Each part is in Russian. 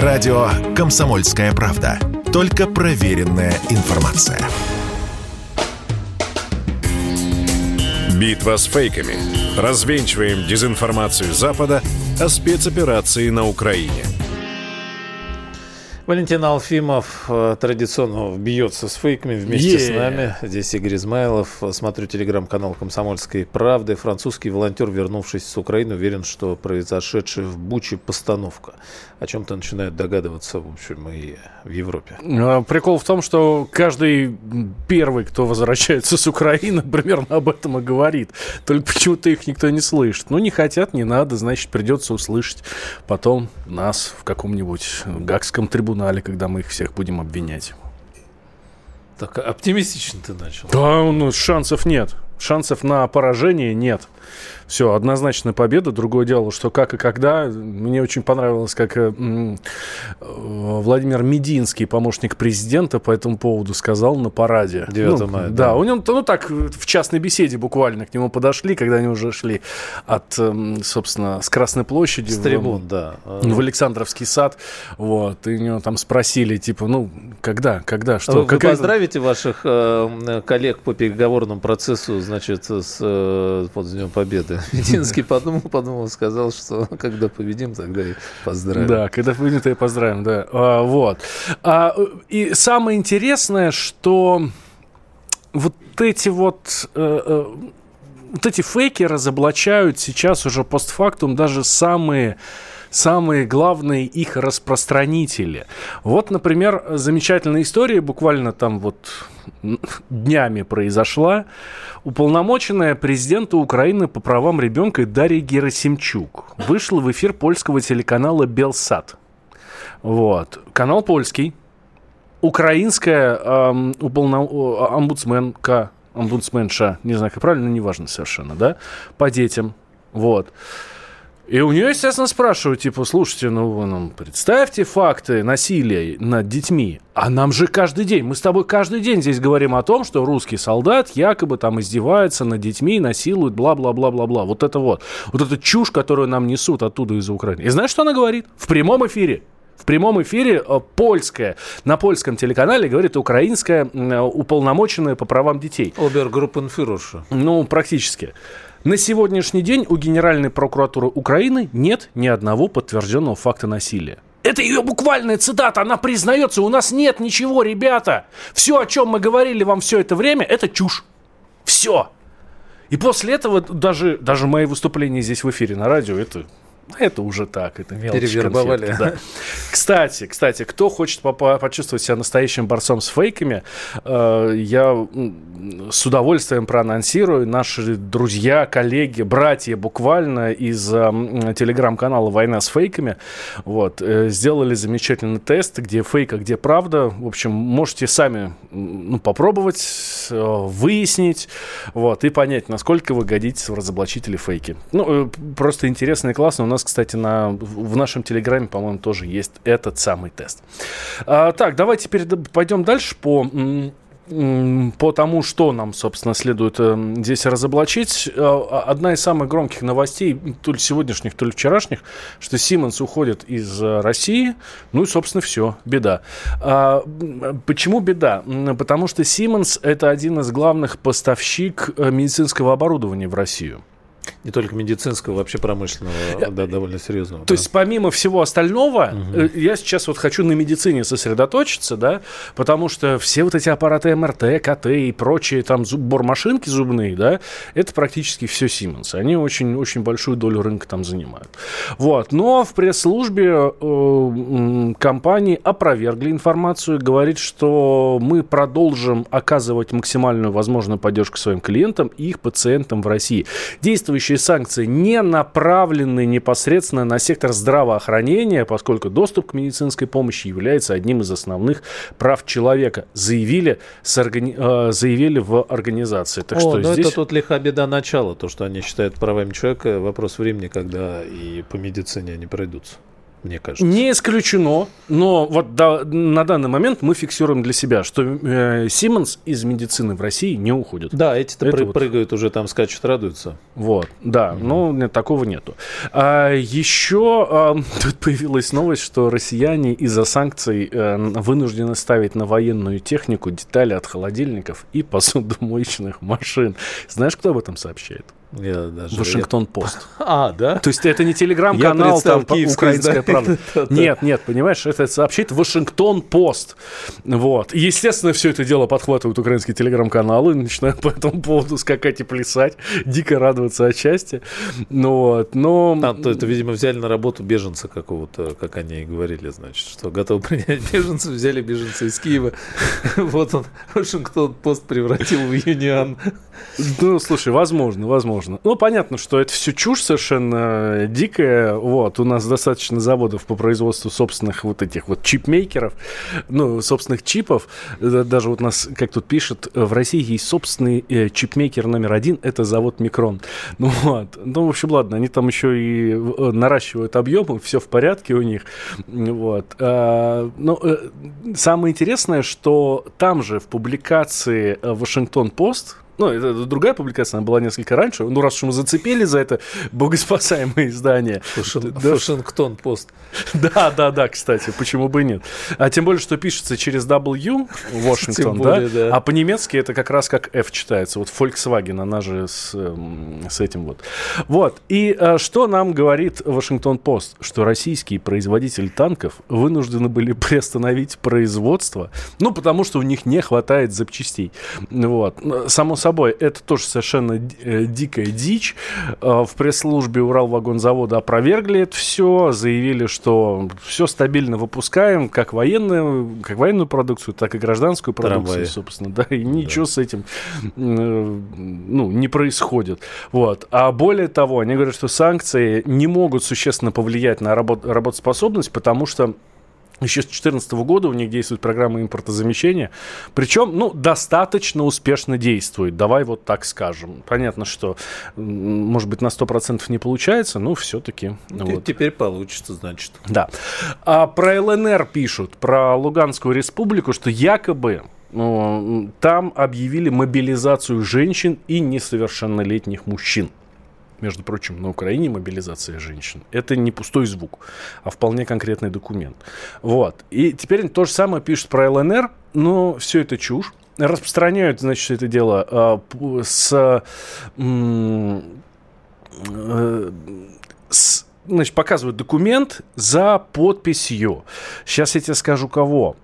Радио «Комсомольская правда». Только проверенная информация. Битва с фейками. Развенчиваем дезинформацию Запада о спецоперации на Украине – Валентин Алфимов э, традиционно бьется с фейками вместе yeah. с нами. Здесь Игорь Измайлов. Смотрю телеграм-канал «Комсомольской правды». Французский волонтер, вернувшись с Украины, уверен, что произошедшая в Буче постановка. О чем-то начинают догадываться, в общем, и в Европе. А, прикол в том, что каждый первый, кто возвращается с Украины, примерно об этом и говорит. Только почему-то их никто не слышит. Ну, не хотят, не надо, значит, придется услышать потом нас в каком-нибудь Гагском трибунале, когда мы их всех будем обвинять. Так оптимистично ты начал. Да, ну, шансов нет. Шансов на поражение нет. Все, однозначная победа. Другое дело, что как и когда. Мне очень понравилось, как э, э, Владимир Мединский, помощник президента, по этому поводу сказал на параде. 9 ну, мая. Да, да, у него, ну так, в частной беседе буквально к нему подошли, когда они уже шли от, э, собственно, с Красной площади. С трибун, в, да. В Александровский сад. Вот, и у него там спросили, типа, ну, когда, когда, что? Вы, Какая... поздравите ваших э, коллег по переговорному процессу, значит, с э, вот, Днем Победы. Мединский подумал, подумал, сказал, что когда победим, тогда и поздравим. Да, когда победим, то и поздравим, да. А, вот. А, и самое интересное, что вот эти вот... Э, э, вот эти фейки разоблачают сейчас уже постфактум даже самые самые главные их распространители. Вот, например, замечательная история, буквально там вот днями произошла. Уполномоченная президента Украины по правам ребенка Дарья Герасимчук вышла в эфир польского телеканала «Белсат». Вот. Канал польский. Украинская эм, уполно... омбудсменка, омбудсменша, не знаю, как правильно, неважно совершенно, да, по детям. Вот. И у нее, естественно, спрашивают, типа, слушайте, ну вы нам представьте факты насилия над детьми. А нам же каждый день, мы с тобой каждый день здесь говорим о том, что русский солдат якобы там издевается над детьми, насилует, бла-бла-бла-бла-бла. Вот это вот. Вот эта чушь, которую нам несут оттуда из Украины. И знаешь, что она говорит? В прямом эфире. В прямом эфире э, польская, на польском телеканале говорит украинская э, уполномоченная по правам детей. Обергруппенфюрерша. Ну, практически. На сегодняшний день у Генеральной прокуратуры Украины нет ни одного подтвержденного факта насилия. Это ее буквальная цитата, она признается, у нас нет ничего, ребята. Все, о чем мы говорили вам все это время, это чушь. Все. И после этого даже, даже мои выступления здесь в эфире на радио, это это уже так, это мелочь. Перевербовали. Да. Кстати, кстати, кто хочет почувствовать себя настоящим борцом с фейками, э, я с удовольствием проанонсирую. Наши друзья, коллеги, братья буквально из э, телеграм-канала «Война с фейками» вот, э, сделали замечательный тест, где фейк, а где правда. В общем, можете сами ну, попробовать, выяснить вот, и понять, насколько вы годитесь в разоблачители фейки. Ну, просто интересно и классно. Нас кстати, на, в нашем телеграме, по-моему, тоже есть этот самый тест. А, так, давайте теперь пойдем дальше по по тому, что нам, собственно, следует э, здесь разоблачить. Э, одна из самых громких новостей, то ли сегодняшних, то ли вчерашних, что Siemens уходит из э, России. Ну и, собственно, все, беда. А, почему беда? Потому что Siemens – это один из главных поставщик медицинского оборудования в Россию. Не только медицинского, вообще промышленного, да, довольно серьезного. То да. есть помимо всего остального, угу. я сейчас вот хочу на медицине сосредоточиться, да, потому что все вот эти аппараты МРТ, КТ и прочие там бормашинки зубные, да, это практически все Siemens. Они очень, очень большую долю рынка там занимают. Вот. Но в пресс-службе э, компании опровергли информацию, говорит, что мы продолжим оказывать максимальную возможную поддержку своим клиентам и их пациентам в России. Действующие действующие санкции не направлены непосредственно на сектор здравоохранения, поскольку доступ к медицинской помощи является одним из основных прав человека, заявили, с органи... э, заявили в организации. Так О, что ну здесь... это тут лиха беда начала, то, что они считают правами человека, вопрос времени, когда и по медицине они пройдутся. Мне кажется. Не исключено, но вот до, на данный момент мы фиксируем для себя, что э, Siemens из медицины в России не уходит. Да, эти-то пры- вот... прыгают уже там, скачут, радуются. Вот, да, mm-hmm. но нет, такого нету. А, еще а, тут появилась новость, что россияне из-за санкций а, вынуждены ставить на военную технику детали от холодильников и посудомоечных машин. Знаешь, кто об этом сообщает? Я даже... Вашингтон Пост. А, да? То есть это не телеграм-канал, там, украинская правда. Нет, нет, понимаешь, это сообщит Вашингтон Пост. Вот. Естественно, все это дело подхватывают украинские телеграм-каналы, начинают по этому поводу скакать и плясать, дико радоваться от счастья. Ну, вот, но... А, то это, видимо, взяли на работу беженца какого-то, как они и говорили, значит, что готовы принять беженцев, взяли беженца из Киева. Вот он, Вашингтон Пост превратил в Юниан. Ну, слушай, возможно, возможно. Ну, понятно, что это все чушь совершенно дикая. Вот, у нас достаточно заводов по производству собственных вот этих вот чипмейкеров, ну, собственных чипов. Даже вот нас, как тут пишет, в России есть собственный э, чипмейкер номер один, это завод Микрон. Ну, вот. Ну, в общем, ладно, они там еще и э, наращивают объемы, все в порядке у них. Вот. А, э, самое интересное, что там же в публикации Вашингтон-Пост, ну, это другая публикация, она была несколько раньше. Ну, раз уж мы зацепили за это богоспасаемое издание. Вашингтон пост. Да, да, да, кстати, почему бы и нет. А тем более, что пишется через W, Вашингтон, да? да? А по-немецки это как раз как F читается. Вот Volkswagen, она же с, эм, с этим вот. Вот. И а, что нам говорит Вашингтон Пост? Что российские производители танков вынуждены были приостановить производство, ну, потому что у них не хватает запчастей. Вот. Само собой, это тоже совершенно э, дикая дичь. Э, в пресс-службе Уралвагонзавода опровергли это все, заявили, что все стабильно выпускаем, как военную, как военную продукцию, так и гражданскую продукцию, Трамваи. собственно, да, и ничего да. с этим э, ну, не происходит. Вот. А более того, они говорят, что санкции не могут существенно повлиять на работ работоспособность, потому что еще с 2014 года у них действует программа импортозамещения. Причем, ну, достаточно успешно действует. Давай вот так скажем. Понятно, что, может быть, на 100% не получается, но все-таки... Вот. Теперь получится, значит. Да. А про ЛНР пишут, про Луганскую республику, что якобы ну, там объявили мобилизацию женщин и несовершеннолетних мужчин между прочим, на Украине мобилизация женщин. Это не пустой звук, а вполне конкретный документ. Вот. И теперь то же самое пишут про ЛНР, но все это чушь. Распространяют, значит, это дело э, с, э, с значит, показывают документ за подписью. Сейчас я тебе скажу, кого.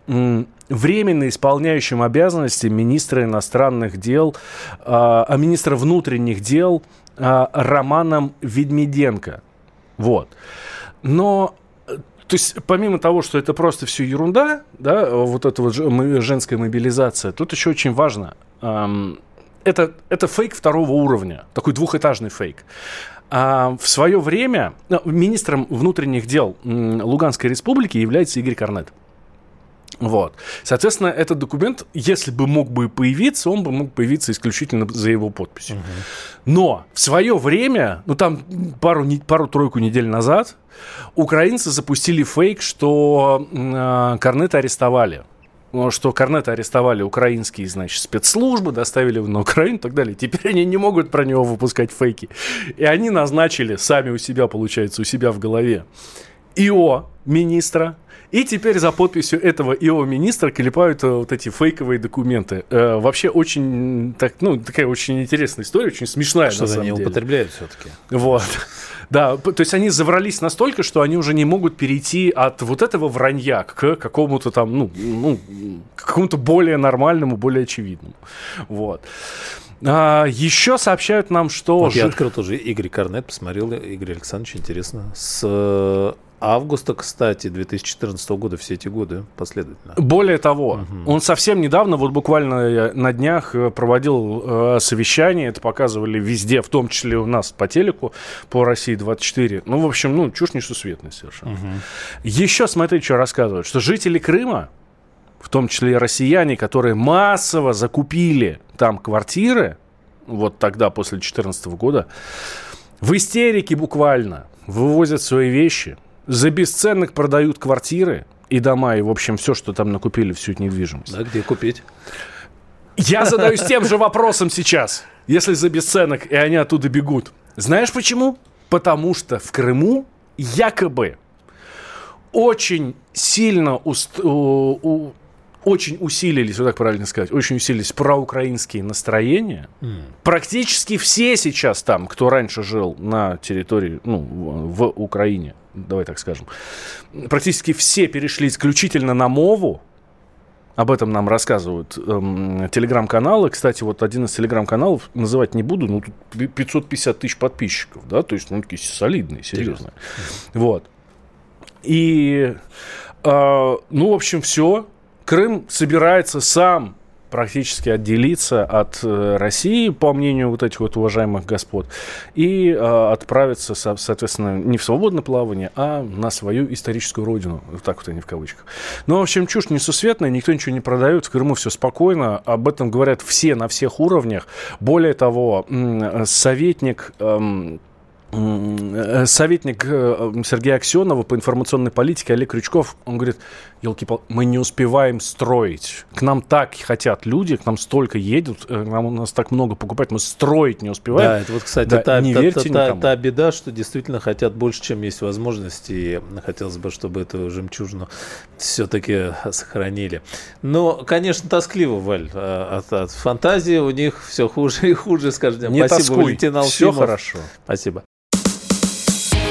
Временно исполняющим обязанности министра иностранных дел, а, а министра внутренних дел Романом Ведмеденко. Вот. Но то есть, помимо того, что это просто все ерунда, да, вот эта вот женская мобилизация, тут еще очень важно. Эм, это, это фейк второго уровня, такой двухэтажный фейк. А в свое время ну, министром внутренних дел Луганской республики является Игорь Корнет. Вот. Соответственно, этот документ, если бы мог бы появиться, он бы мог появиться исключительно за его подписью. Угу. Но в свое время, ну там пару, пару-тройку недель назад, украинцы запустили фейк, что э, Корнета арестовали что Корнета арестовали украинские, значит, спецслужбы, доставили на Украину и так далее. Теперь они не могут про него выпускать фейки. И они назначили сами у себя, получается, у себя в голове ИО министра, и теперь за подписью этого ИО министра клепают э, вот эти фейковые документы. Э, вообще очень, так, ну, такая очень интересная история, очень смешная Что на самом они деле. употребляют все-таки. Вот. Да, то есть они заврались настолько, что они уже не могут перейти от вот этого вранья к какому-то там, ну, ну к какому-то более нормальному, более очевидному. Вот. А, еще сообщают нам, что... Вот ж... Я открыл тоже Игорь Корнет, посмотрел, Игорь Александрович, интересно, с августа, кстати, 2014 года, все эти годы последовательно. Более того, угу. он совсем недавно, вот буквально на днях, э, проводил э, совещание, это показывали везде, в том числе у нас по телеку, по России 24. Ну, в общем, ну, чушь несусветная совершенно. Угу. Еще, смотри, что рассказывают, что жители Крыма, в том числе и россияне, которые массово закупили там квартиры, вот тогда, после 2014 года, в истерике буквально вывозят свои вещи – за бесценок продают квартиры и дома, и, в общем, все, что там накупили, всю недвижимость. Да, где купить? Я задаюсь тем же вопросом сейчас. Если за бесценок, и они оттуда бегут. Знаешь почему? Потому что в Крыму якобы очень сильно уст, у, у, очень усилились, вот так правильно сказать, очень усилились проукраинские настроения. Mm. Практически все сейчас там, кто раньше жил на территории, ну, в, Украине, давай так скажем, практически все перешли исключительно на мову. Об этом нам рассказывают эм, телеграм-каналы. Кстати, вот один из телеграм-каналов, называть не буду, ну, тут 550 тысяч подписчиков, да, то есть, ну, такие солидные, серьезные. Вот. И, э, ну, в общем, все. Крым собирается сам практически отделиться от э, России, по мнению вот этих вот уважаемых господ, и э, отправиться, со, соответственно, не в свободное плавание, а на свою историческую родину. Вот так вот они в кавычках. Ну, в общем, чушь несусветная, никто ничего не продает, в Крыму все спокойно, об этом говорят все на всех уровнях. Более того, советник Э, советник э, Сергея Аксенова по информационной политике Олег Крючков, он говорит, елки мы не успеваем строить. К нам так хотят люди, к нам столько едут, э, нам у нас так много покупать, мы строить не успеваем. Да, это вот, кстати, да, та, не та, верьте та, та, та беда, что действительно хотят больше, чем есть возможности, и хотелось бы, чтобы эту жемчужину все-таки сохранили. Но, конечно, тоскливо, Валь, от, от фантазии у них все хуже и хуже, скажем. Не Спасибо, тоскуй, Валентин Все хорошо. Спасибо.